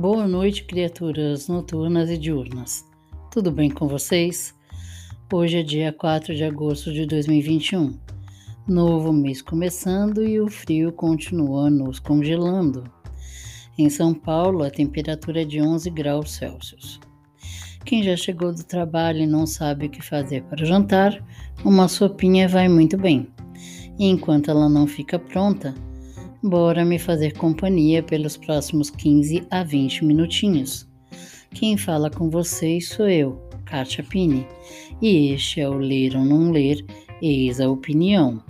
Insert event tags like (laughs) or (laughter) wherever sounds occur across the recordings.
Boa noite, criaturas noturnas e diurnas. Tudo bem com vocês? Hoje é dia 4 de agosto de 2021. Novo mês começando e o frio continua nos congelando. Em São Paulo, a temperatura é de 11 graus Celsius. Quem já chegou do trabalho e não sabe o que fazer para jantar, uma sopinha vai muito bem. E enquanto ela não fica pronta, bora me fazer companhia pelos próximos 15 a 20 minutinhos. Quem fala com vocês sou eu, Kátia Pini, e este é o Ler ou Não Ler, Eis a Opinião,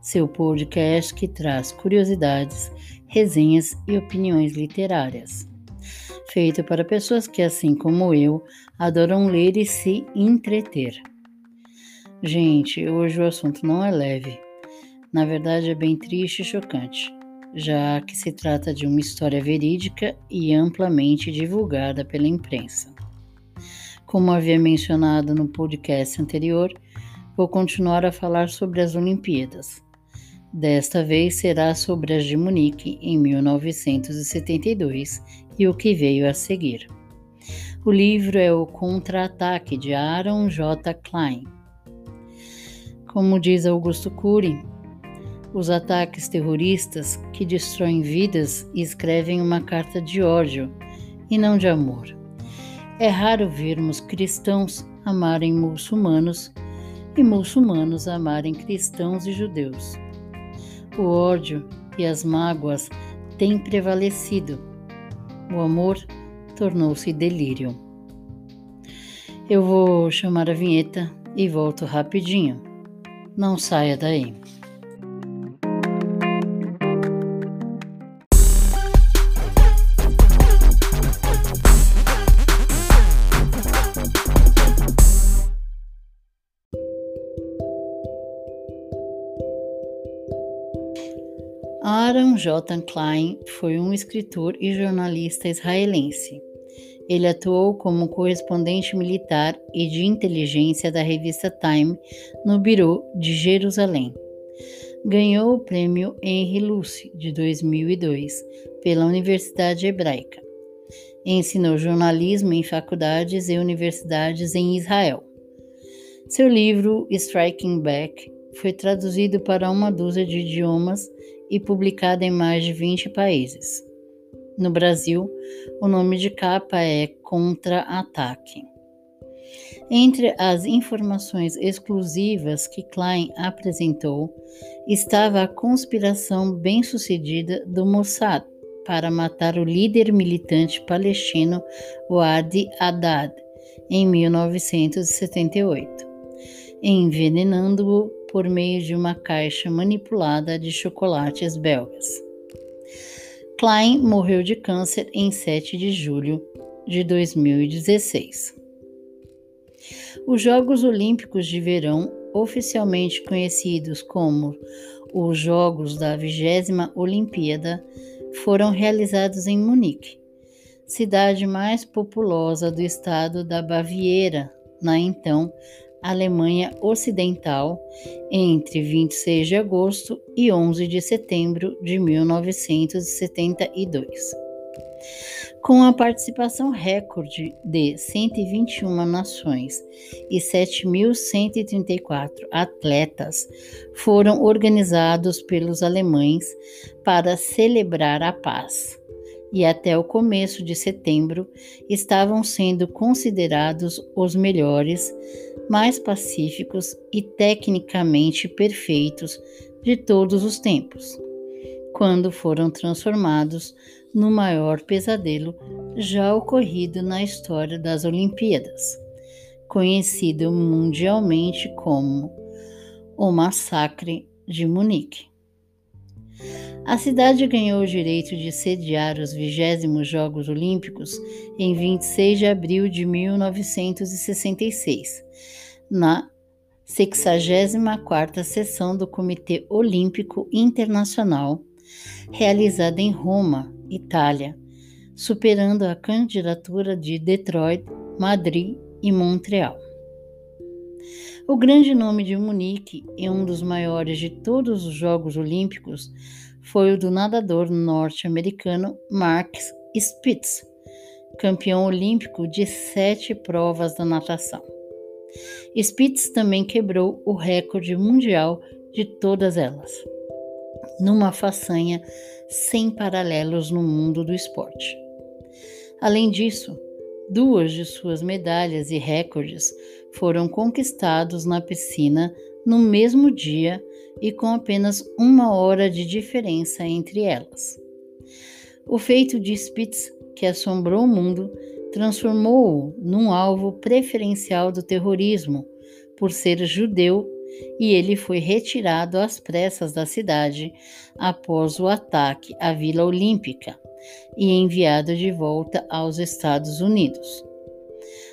seu podcast que traz curiosidades, resenhas e opiniões literárias. Feito para pessoas que, assim como eu, adoram ler e se entreter. Gente, hoje o assunto não é leve. Na verdade, é bem triste e chocante, já que se trata de uma história verídica e amplamente divulgada pela imprensa. Como havia mencionado no podcast anterior, vou continuar a falar sobre as Olimpíadas. Desta vez será sobre as de Munique em 1972 e o que veio a seguir. O livro é O Contra-Ataque de Aaron J. Klein. Como diz Augusto Cury, os ataques terroristas que destroem vidas escrevem uma carta de ódio e não de amor. É raro vermos cristãos amarem muçulmanos e muçulmanos amarem cristãos e judeus. O ódio e as mágoas têm prevalecido o amor tornou-se delírio. Eu vou chamar a vinheta e volto rapidinho. Não saia daí. Aaron J. Klein foi um escritor e jornalista israelense. Ele atuou como correspondente militar e de inteligência da revista Time no Biro de Jerusalém. Ganhou o prêmio Henry Luce de 2002 pela Universidade Hebraica. Ensinou jornalismo em faculdades e universidades em Israel. Seu livro Striking Back foi traduzido para uma dúzia de idiomas e publicada em mais de 20 países. No Brasil, o nome de capa é Contra-Ataque. Entre as informações exclusivas que Klein apresentou estava a conspiração bem-sucedida do Mossad para matar o líder militante palestino Wadi Haddad em 1978, envenenando-o por meio de uma caixa manipulada de chocolates belgas. Klein morreu de câncer em 7 de julho de 2016. Os Jogos Olímpicos de Verão, oficialmente conhecidos como os Jogos da Vigésima Olimpíada, foram realizados em Munique, cidade mais populosa do estado da Baviera, na então Alemanha Ocidental entre 26 de agosto e 11 de setembro de 1972. Com a participação recorde de 121 nações e 7.134 atletas, foram organizados pelos alemães para celebrar a paz e até o começo de setembro estavam sendo considerados os melhores, mais pacíficos e tecnicamente perfeitos de todos os tempos, quando foram transformados no maior pesadelo já ocorrido na história das Olimpíadas, conhecido mundialmente como o Massacre de Munique. A cidade ganhou o direito de sediar os 20 Jogos Olímpicos em 26 de abril de 1966, na 64ª sessão do Comitê Olímpico Internacional, realizada em Roma, Itália, superando a candidatura de Detroit, Madrid e Montreal. O grande nome de Munique e um dos maiores de todos os Jogos Olímpicos foi o do nadador norte-americano Mark Spitz, campeão olímpico de sete provas da natação. Spitz também quebrou o recorde mundial de todas elas, numa façanha sem paralelos no mundo do esporte. Além disso, duas de suas medalhas e recordes foram conquistados na piscina no mesmo dia e com apenas uma hora de diferença entre elas. O feito de Spitz, que assombrou o mundo, transformou-o num alvo preferencial do terrorismo por ser judeu e ele foi retirado às pressas da cidade após o ataque à Vila Olímpica e enviado de volta aos Estados Unidos.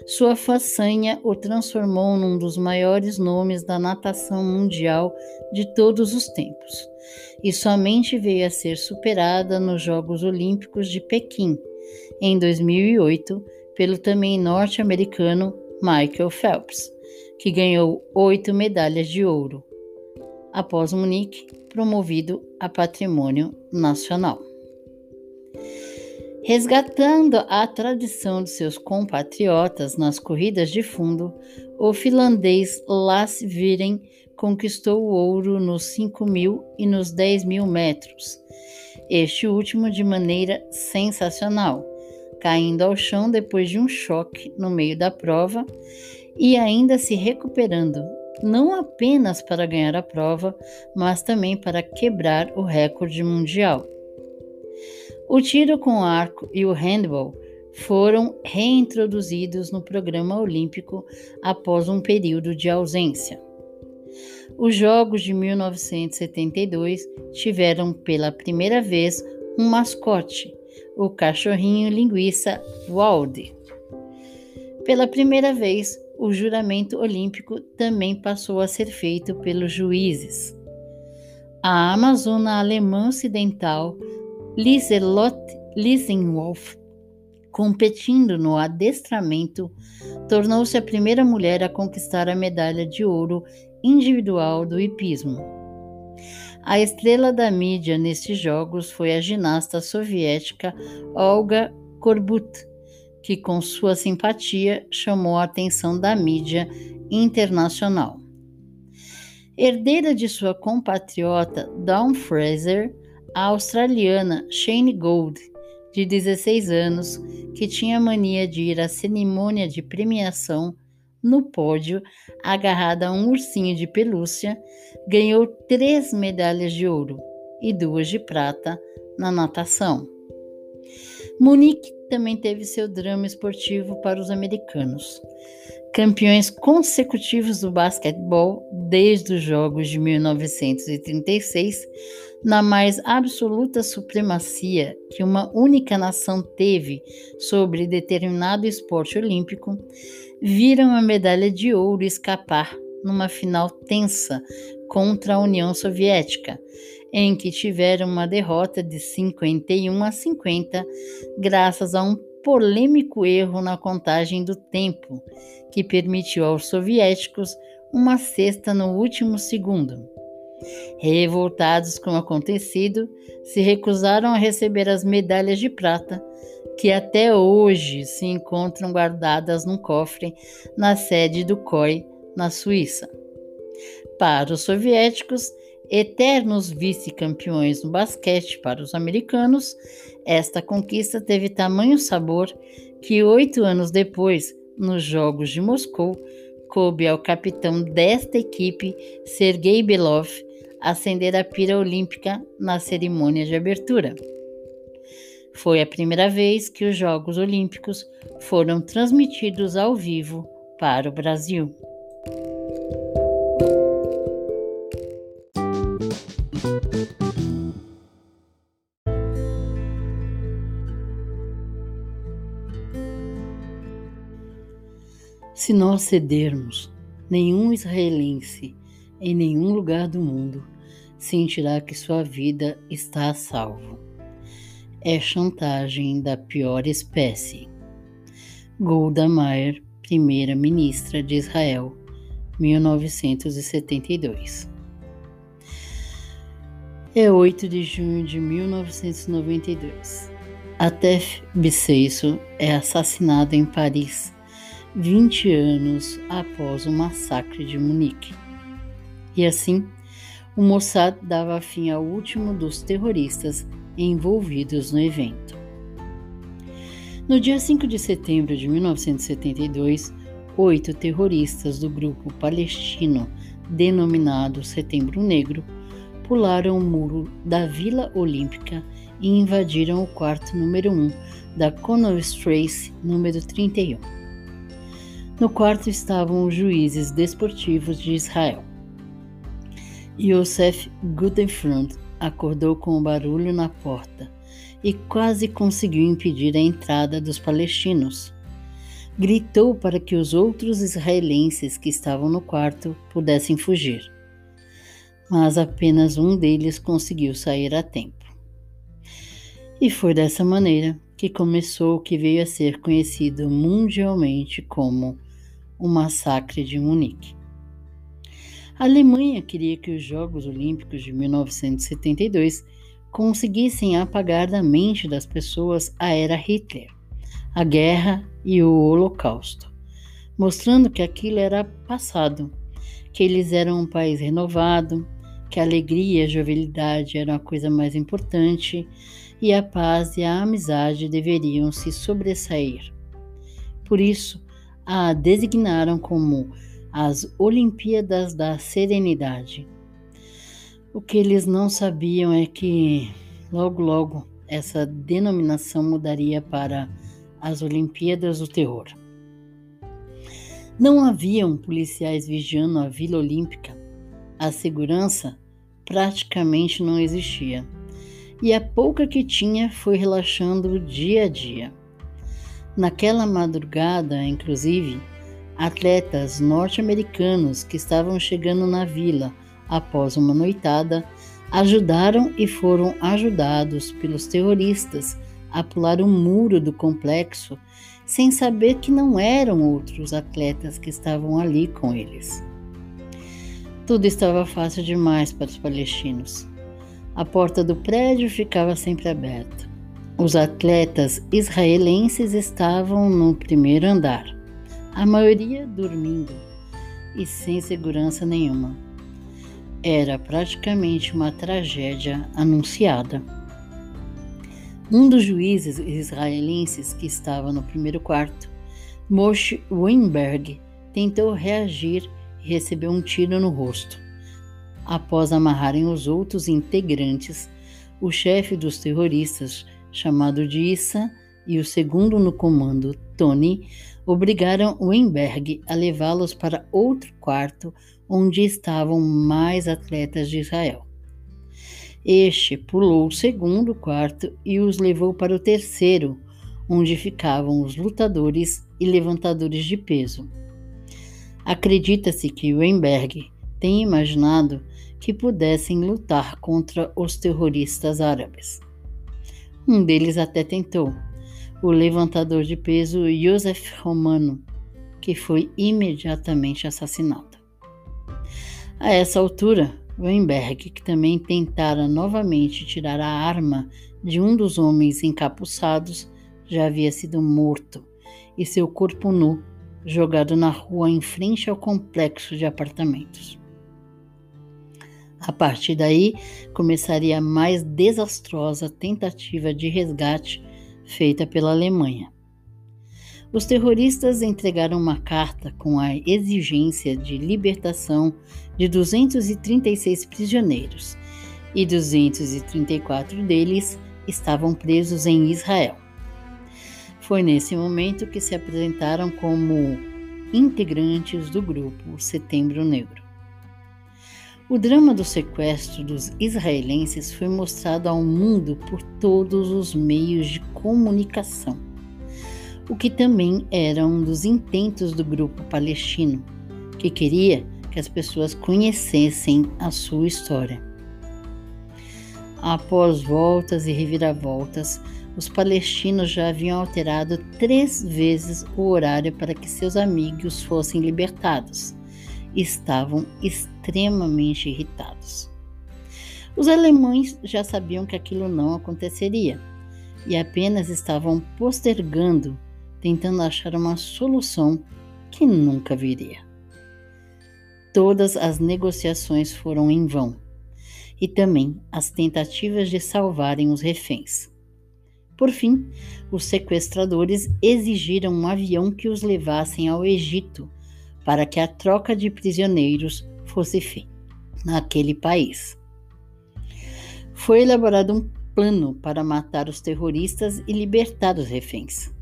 Sua façanha o transformou num dos maiores nomes da natação mundial de todos os tempos, e somente veio a ser superada nos Jogos Olímpicos de Pequim, em 2008, pelo também norte-americano Michael Phelps, que ganhou oito medalhas de ouro, após Munique, promovido a patrimônio nacional. Resgatando a tradição de seus compatriotas nas corridas de fundo, o finlandês Lasse Viren conquistou o ouro nos 5 mil e nos 10 mil metros, este último de maneira sensacional, caindo ao chão depois de um choque no meio da prova e ainda se recuperando, não apenas para ganhar a prova, mas também para quebrar o recorde mundial. O tiro com arco e o handball foram reintroduzidos no programa olímpico após um período de ausência. Os Jogos de 1972 tiveram pela primeira vez um mascote, o cachorrinho linguiça Waldy. Pela primeira vez, o juramento olímpico também passou a ser feito pelos juízes. A Amazona alemã ocidental Liselotte Lisenwolf, competindo no adestramento, tornou-se a primeira mulher a conquistar a medalha de ouro individual do hipismo. A estrela da mídia nestes jogos foi a ginasta soviética Olga Korbut, que com sua simpatia chamou a atenção da mídia internacional. Herdeira de sua compatriota Dawn Fraser, a australiana Shane Gold, de 16 anos, que tinha mania de ir à cerimônia de premiação no pódio, agarrada a um ursinho de pelúcia, ganhou três medalhas de ouro e duas de prata na natação. Monique também teve seu drama esportivo para os americanos. Campeões consecutivos do basquetebol desde os Jogos de 1936, na mais absoluta supremacia que uma única nação teve sobre determinado esporte olímpico, viram a medalha de ouro escapar numa final tensa contra a União Soviética, em que tiveram uma derrota de 51 a 50, graças a um polêmico erro na contagem do tempo, que permitiu aos soviéticos uma cesta no último segundo. Revoltados com o acontecido, se recusaram a receber as medalhas de prata, que até hoje se encontram guardadas num cofre na sede do COI, na Suíça. Para os soviéticos, eternos vice-campeões no basquete para os americanos, esta conquista teve tamanho sabor que oito anos depois, nos Jogos de Moscou, coube ao capitão desta equipe, Sergei Belov, acender a pira olímpica na cerimônia de abertura. Foi a primeira vez que os Jogos Olímpicos foram transmitidos ao vivo para o Brasil. Se nós cedermos, nenhum israelense em nenhum lugar do mundo sentirá que sua vida está a salvo. É chantagem da pior espécie. Golda Meir, primeira-ministra de Israel, 1972. É 8 de junho de 1992. Atef Bisseiso é assassinado em Paris 20 anos após o massacre de Munique. E assim, o Mossad dava fim ao último dos terroristas envolvidos no evento. No dia 5 de setembro de 1972, oito terroristas do grupo palestino denominado Setembro Negro pularam o muro da Vila Olímpica e invadiram o quarto número 1 da Connaught Trace número 31. No quarto estavam os juízes desportivos de Israel. Yosef Gutenfront acordou com o barulho na porta e quase conseguiu impedir a entrada dos palestinos. Gritou para que os outros israelenses que estavam no quarto pudessem fugir, mas apenas um deles conseguiu sair a tempo. E foi dessa maneira que começou o que veio a ser conhecido mundialmente como o Massacre de Munique. A Alemanha queria que os Jogos Olímpicos de 1972 conseguissem apagar da mente das pessoas a era Hitler, a guerra e o Holocausto, mostrando que aquilo era passado, que eles eram um país renovado, que a alegria e a jovialidade eram a coisa mais importante e a paz e a amizade deveriam se sobressair. Por isso, a designaram como as Olimpíadas da Serenidade. O que eles não sabiam é que logo logo essa denominação mudaria para as Olimpíadas do Terror. Não haviam policiais vigiando a Vila Olímpica. A segurança praticamente não existia. E a pouca que tinha foi relaxando dia a dia. Naquela madrugada, inclusive, Atletas norte-americanos que estavam chegando na vila após uma noitada ajudaram e foram ajudados pelos terroristas a pular o muro do complexo sem saber que não eram outros atletas que estavam ali com eles. Tudo estava fácil demais para os palestinos. A porta do prédio ficava sempre aberta. Os atletas israelenses estavam no primeiro andar a maioria dormindo e sem segurança nenhuma. Era praticamente uma tragédia anunciada. Um dos juízes israelenses que estava no primeiro quarto, Moshe Weinberg, tentou reagir e recebeu um tiro no rosto. Após amarrarem os outros integrantes, o chefe dos terroristas, chamado de Issa, e o segundo no comando, Tony, obrigaram Weinberg a levá-los para outro quarto onde estavam mais atletas de Israel. Este pulou o segundo quarto e os levou para o terceiro, onde ficavam os lutadores e levantadores de peso. Acredita-se que Weinberg tenha imaginado que pudessem lutar contra os terroristas árabes. Um deles até tentou, o levantador de peso Joseph Romano, que foi imediatamente assassinado. A essa altura, Weinberg, que também tentara novamente tirar a arma de um dos homens encapuçados, já havia sido morto e seu corpo nu jogado na rua em frente ao complexo de apartamentos. A partir daí, começaria a mais desastrosa tentativa de resgate feita pela Alemanha. Os terroristas entregaram uma carta com a exigência de libertação de 236 prisioneiros e 234 deles estavam presos em Israel. Foi nesse momento que se apresentaram como integrantes do grupo Setembro Negro. O drama do sequestro dos israelenses foi mostrado ao mundo por todos os meios de comunicação, o que também era um dos intentos do grupo palestino, que queria que as pessoas conhecessem a sua história. Após voltas e reviravoltas, os palestinos já haviam alterado três vezes o horário para que seus amigos fossem libertados estavam extremamente irritados. Os alemães já sabiam que aquilo não aconteceria. e apenas estavam postergando, tentando achar uma solução que nunca viria. Todas as negociações foram em vão, e também as tentativas de salvarem os reféns. Por fim, os sequestradores exigiram um avião que os levassem ao Egito para que a troca de prisioneiros fosse feita naquele país. Foi elaborado um plano para matar os terroristas e libertar os reféns.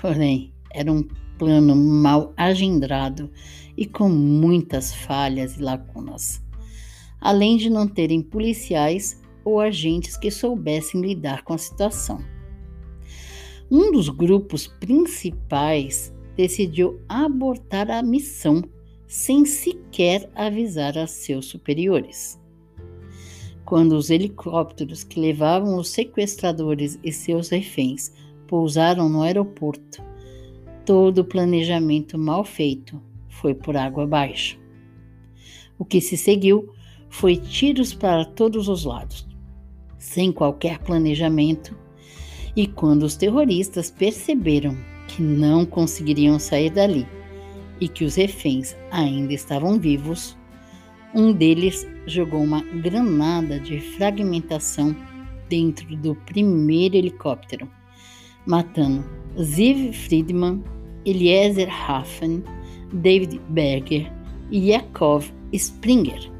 Porém, era um plano mal agendrado e com muitas falhas e lacunas, além de não terem policiais ou agentes que soubessem lidar com a situação. Um dos grupos principais decidiu abortar a missão sem sequer avisar a seus superiores. Quando os helicópteros que levavam os sequestradores e seus reféns pousaram no aeroporto, todo o planejamento mal feito foi por água abaixo. O que se seguiu foi tiros para todos os lados, sem qualquer planejamento, e quando os terroristas perceberam que não conseguiriam sair dali e que os reféns ainda estavam vivos, um deles jogou uma granada de fragmentação dentro do primeiro helicóptero, matando Ziv Friedman, Eliezer Hafen, David Berger e Yakov Springer.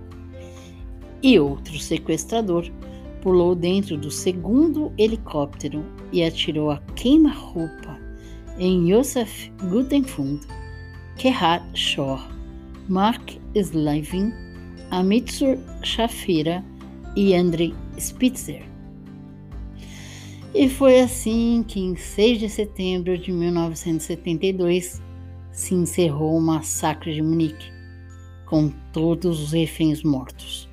E outro sequestrador pulou dentro do segundo helicóptero e atirou a queima-roupa em Josef Gutenfund, Gerhard Schor, Mark Slavin, Amitsur Shafira e Andrei Spitzer. E foi assim que, em 6 de setembro de 1972, se encerrou o massacre de Munique, com todos os reféns mortos.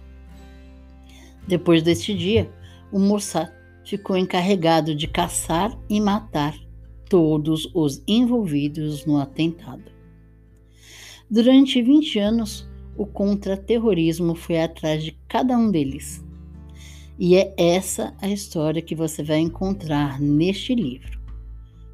Depois deste dia, o Mossad ficou encarregado de caçar e matar todos os envolvidos no atentado. Durante 20 anos, o contra-terrorismo foi atrás de cada um deles. E é essa a história que você vai encontrar neste livro.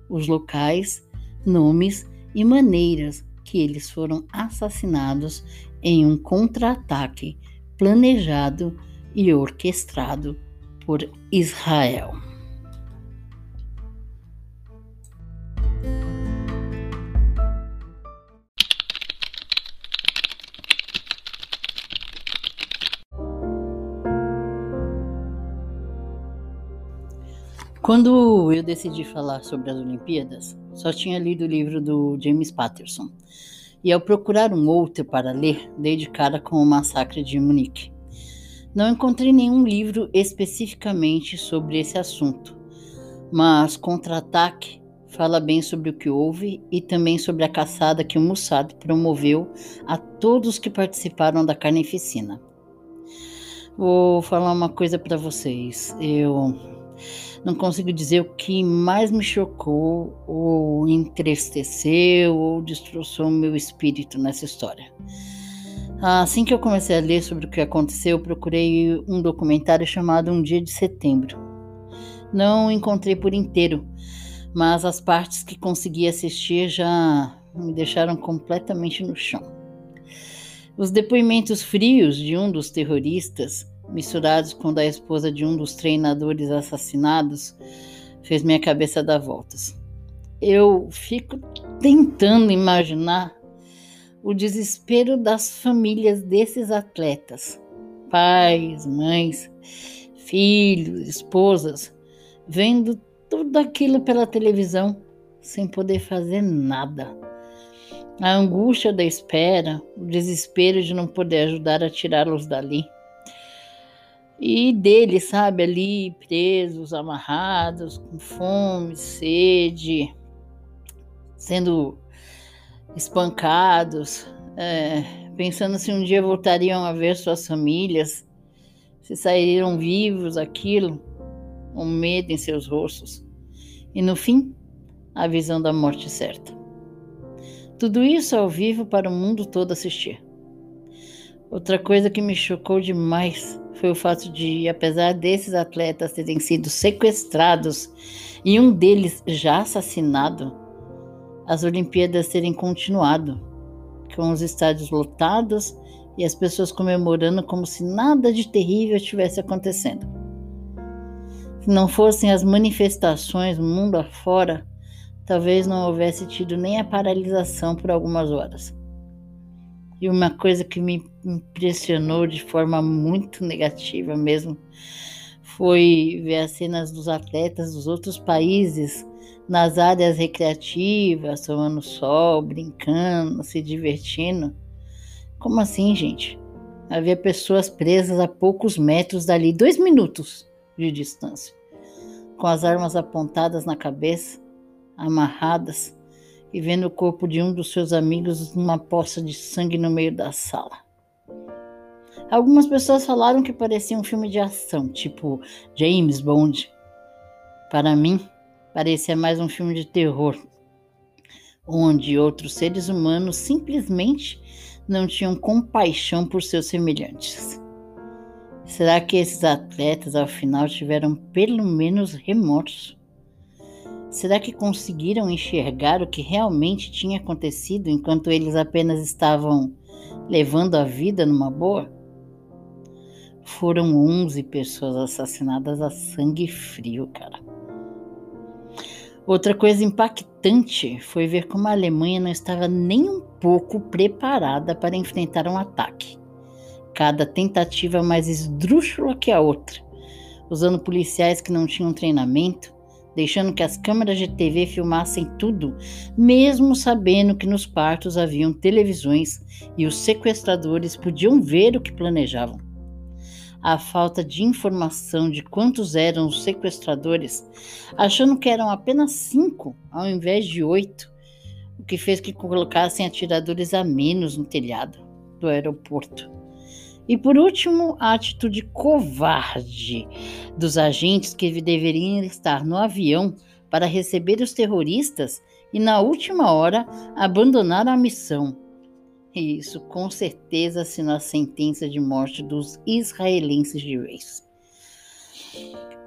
Os locais, nomes e maneiras que eles foram assassinados em um contra-ataque planejado e orquestrado por Israel. Quando eu decidi falar sobre as Olimpíadas, só tinha lido o livro do James Patterson. E ao procurar um outro para ler, dei de cara com o massacre de Munique. Não encontrei nenhum livro especificamente sobre esse assunto, mas Contra-ataque fala bem sobre o que houve e também sobre a caçada que o Mossad promoveu a todos que participaram da carnificina. Vou falar uma coisa para vocês. Eu não consigo dizer o que mais me chocou, ou entristeceu, ou destroçou meu espírito nessa história. Assim que eu comecei a ler sobre o que aconteceu, eu procurei um documentário chamado Um Dia de Setembro. Não encontrei por inteiro, mas as partes que consegui assistir já me deixaram completamente no chão. Os depoimentos frios de um dos terroristas misturados com da esposa de um dos treinadores assassinados, fez minha cabeça dar voltas. Eu fico tentando imaginar o desespero das famílias desses atletas, pais, mães, filhos, esposas, vendo tudo aquilo pela televisão sem poder fazer nada. A angústia da espera, o desespero de não poder ajudar a tirá-los dali e deles, sabe, ali presos, amarrados, com fome, sede, sendo espancados, é, pensando se um dia voltariam a ver suas famílias, se sairiam vivos aquilo, um medo em seus rostos, e no fim, a visão da morte certa. Tudo isso ao vivo para o mundo todo assistir. Outra coisa que me chocou demais foi o fato de, apesar desses atletas terem sido sequestrados e um deles já assassinado, as Olimpíadas terem continuado, com os estádios lotados e as pessoas comemorando como se nada de terrível estivesse acontecendo. Se não fossem as manifestações mundo afora, talvez não houvesse tido nem a paralisação por algumas horas. E uma coisa que me impressionou de forma muito negativa mesmo foi ver as cenas dos atletas dos outros países nas áreas recreativas, tomando sol, brincando, se divertindo. Como assim, gente? Havia pessoas presas a poucos metros dali, dois minutos de distância, com as armas apontadas na cabeça, amarradas, e vendo o corpo de um dos seus amigos numa poça de sangue no meio da sala. Algumas pessoas falaram que parecia um filme de ação, tipo James Bond. Para mim, parecia mais um filme de terror, onde outros seres humanos simplesmente não tinham compaixão por seus semelhantes. Será que esses atletas, ao final, tiveram pelo menos remorso? Será que conseguiram enxergar o que realmente tinha acontecido enquanto eles apenas estavam levando a vida numa boa? Foram 11 pessoas assassinadas a sangue frio, cara. Outra coisa impactante foi ver como a Alemanha não estava nem um pouco preparada para enfrentar um ataque. Cada tentativa mais esdrúxula que a outra, usando policiais que não tinham treinamento, deixando que as câmeras de TV filmassem tudo, mesmo sabendo que nos quartos haviam televisões e os sequestradores podiam ver o que planejavam. A falta de informação de quantos eram os sequestradores, achando que eram apenas cinco ao invés de oito, o que fez que colocassem atiradores a menos no telhado do aeroporto. E por último, a atitude covarde dos agentes que deveriam estar no avião para receber os terroristas e, na última hora, abandonaram a missão. E isso com certeza assinou a sentença de morte dos israelenses de vez.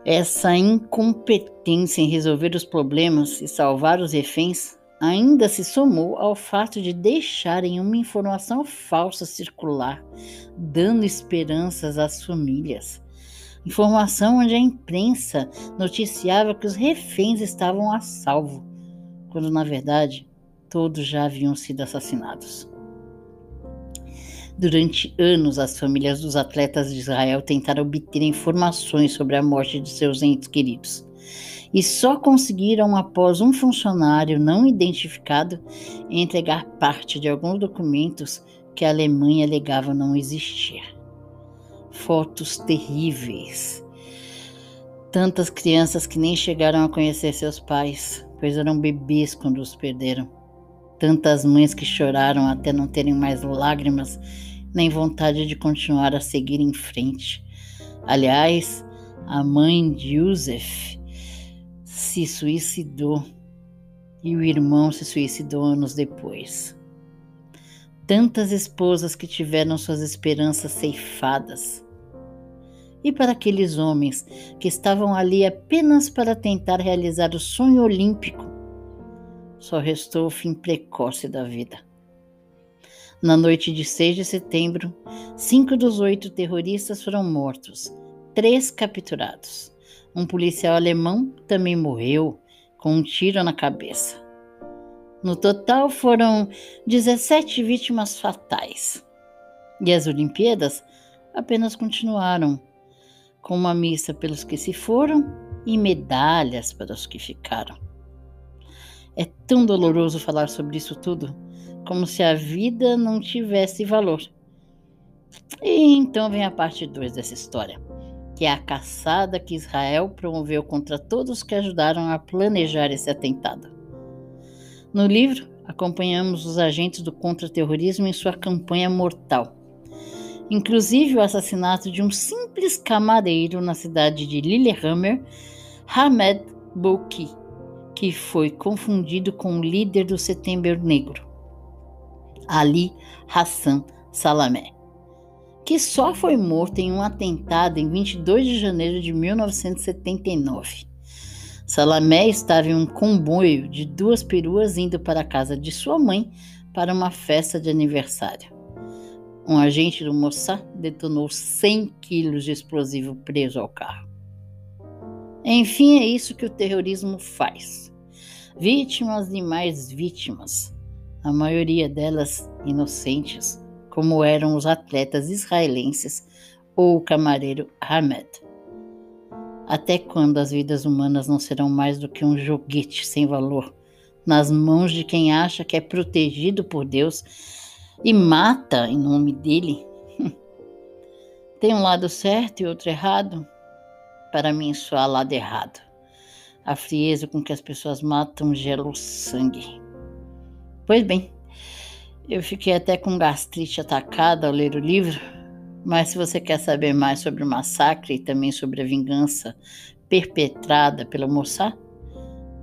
Essa incompetência em resolver os problemas e salvar os reféns ainda se somou ao fato de deixarem uma informação falsa circular, dando esperanças às famílias. Informação onde a imprensa noticiava que os reféns estavam a salvo, quando na verdade todos já haviam sido assassinados. Durante anos, as famílias dos atletas de Israel tentaram obter informações sobre a morte de seus entes queridos e só conseguiram, após um funcionário não identificado, entregar parte de alguns documentos que a Alemanha alegava não existir. Fotos terríveis. Tantas crianças que nem chegaram a conhecer seus pais, pois eram bebês quando os perderam. Tantas mães que choraram até não terem mais lágrimas nem vontade de continuar a seguir em frente. Aliás, a mãe de Yusef se suicidou e o irmão se suicidou anos depois. Tantas esposas que tiveram suas esperanças ceifadas. E para aqueles homens que estavam ali apenas para tentar realizar o sonho olímpico, só restou o fim precoce da vida. Na noite de 6 de setembro, cinco dos oito terroristas foram mortos, três capturados. Um policial alemão também morreu com um tiro na cabeça. No total foram 17 vítimas fatais. E as Olimpíadas apenas continuaram, com uma missa pelos que se foram e medalhas para os que ficaram. É tão doloroso falar sobre isso tudo, como se a vida não tivesse valor. E então vem a parte 2 dessa história que é a caçada que Israel promoveu contra todos que ajudaram a planejar esse atentado. No livro, acompanhamos os agentes do contra-terrorismo em sua campanha mortal, inclusive o assassinato de um simples camareiro na cidade de Lillehammer, Hamed Bouki, que foi confundido com o líder do Setembro Negro, Ali Hassan Salamé. Que só foi morto em um atentado em 22 de janeiro de 1979. Salamé estava em um comboio de duas peruas indo para a casa de sua mãe para uma festa de aniversário. Um agente do Mossad detonou 100 quilos de explosivo preso ao carro. Enfim, é isso que o terrorismo faz. Vítimas e mais vítimas, a maioria delas inocentes, como eram os atletas israelenses ou o camareiro Hamed. Até quando as vidas humanas não serão mais do que um joguete sem valor nas mãos de quem acha que é protegido por Deus e mata em nome dele? (laughs) Tem um lado certo e outro errado? Para mim, só há lado errado. A frieza com que as pessoas matam gela o sangue. Pois bem, eu fiquei até com gastrite atacada ao ler o livro, mas se você quer saber mais sobre o massacre e também sobre a vingança perpetrada pelo Mossad,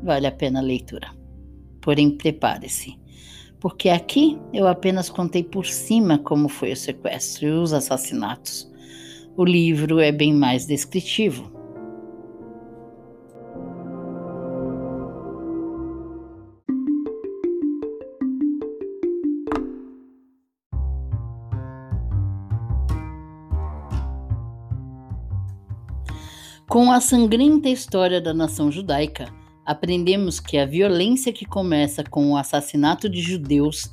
vale a pena a leitura. Porém, prepare-se, porque aqui eu apenas contei por cima como foi o sequestro e os assassinatos. O livro é bem mais descritivo. Com a sangrenta história da nação judaica, aprendemos que a violência que começa com o assassinato de judeus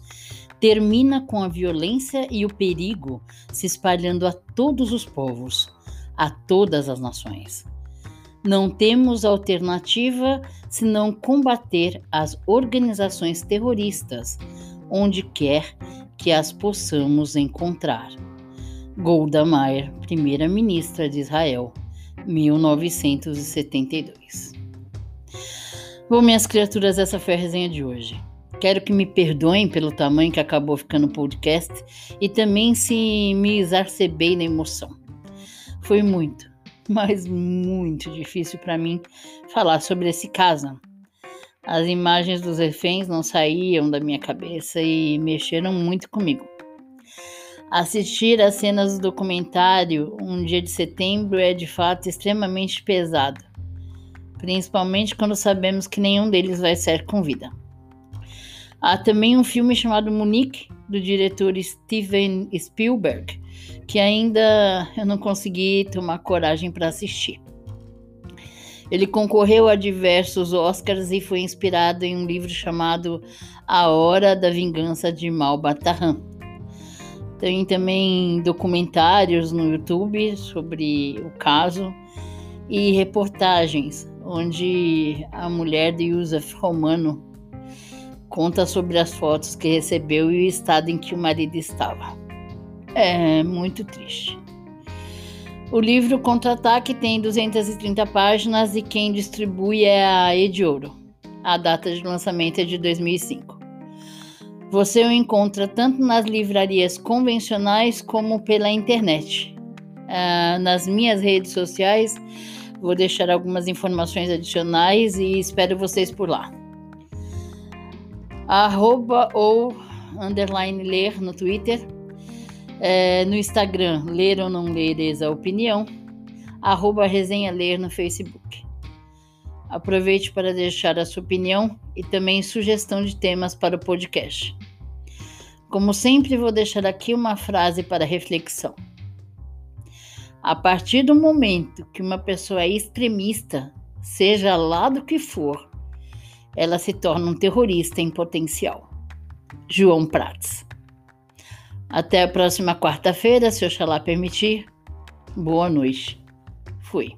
termina com a violência e o perigo se espalhando a todos os povos, a todas as nações. Não temos alternativa senão combater as organizações terroristas, onde quer que as possamos encontrar. Golda Meir, primeira-ministra de Israel, 1972. Bom, minhas criaturas, essa foi a resenha de hoje. Quero que me perdoem pelo tamanho que acabou ficando o podcast e também se me exacerbei na emoção. Foi muito, mas muito difícil para mim falar sobre esse caso. As imagens dos reféns não saíam da minha cabeça e mexeram muito comigo. Assistir às cenas do documentário Um Dia de Setembro é de fato extremamente pesado, principalmente quando sabemos que nenhum deles vai ser com vida. Há também um filme chamado Munique, do diretor Steven Spielberg, que ainda eu não consegui tomar coragem para assistir. Ele concorreu a diversos Oscars e foi inspirado em um livro chamado A Hora da Vingança de Malbataan tem também documentários no YouTube sobre o caso e reportagens onde a mulher de Yusuf Romano conta sobre as fotos que recebeu e o estado em que o marido estava. É muito triste. O livro Contra-Ataque tem 230 páginas e quem distribui é a Ediouro. A data de lançamento é de 2005. Você o encontra tanto nas livrarias convencionais como pela internet. Ah, nas minhas redes sociais, vou deixar algumas informações adicionais e espero vocês por lá. Arroba ou underline ler no Twitter. É, no Instagram, ler ou não ler a opinião. Arroba resenha ler no Facebook. Aproveite para deixar a sua opinião e também sugestão de temas para o podcast. Como sempre, vou deixar aqui uma frase para reflexão. A partir do momento que uma pessoa é extremista, seja lá do que for, ela se torna um terrorista em potencial. João Prats. Até a próxima quarta-feira, se Oxalá permitir. Boa noite. Fui.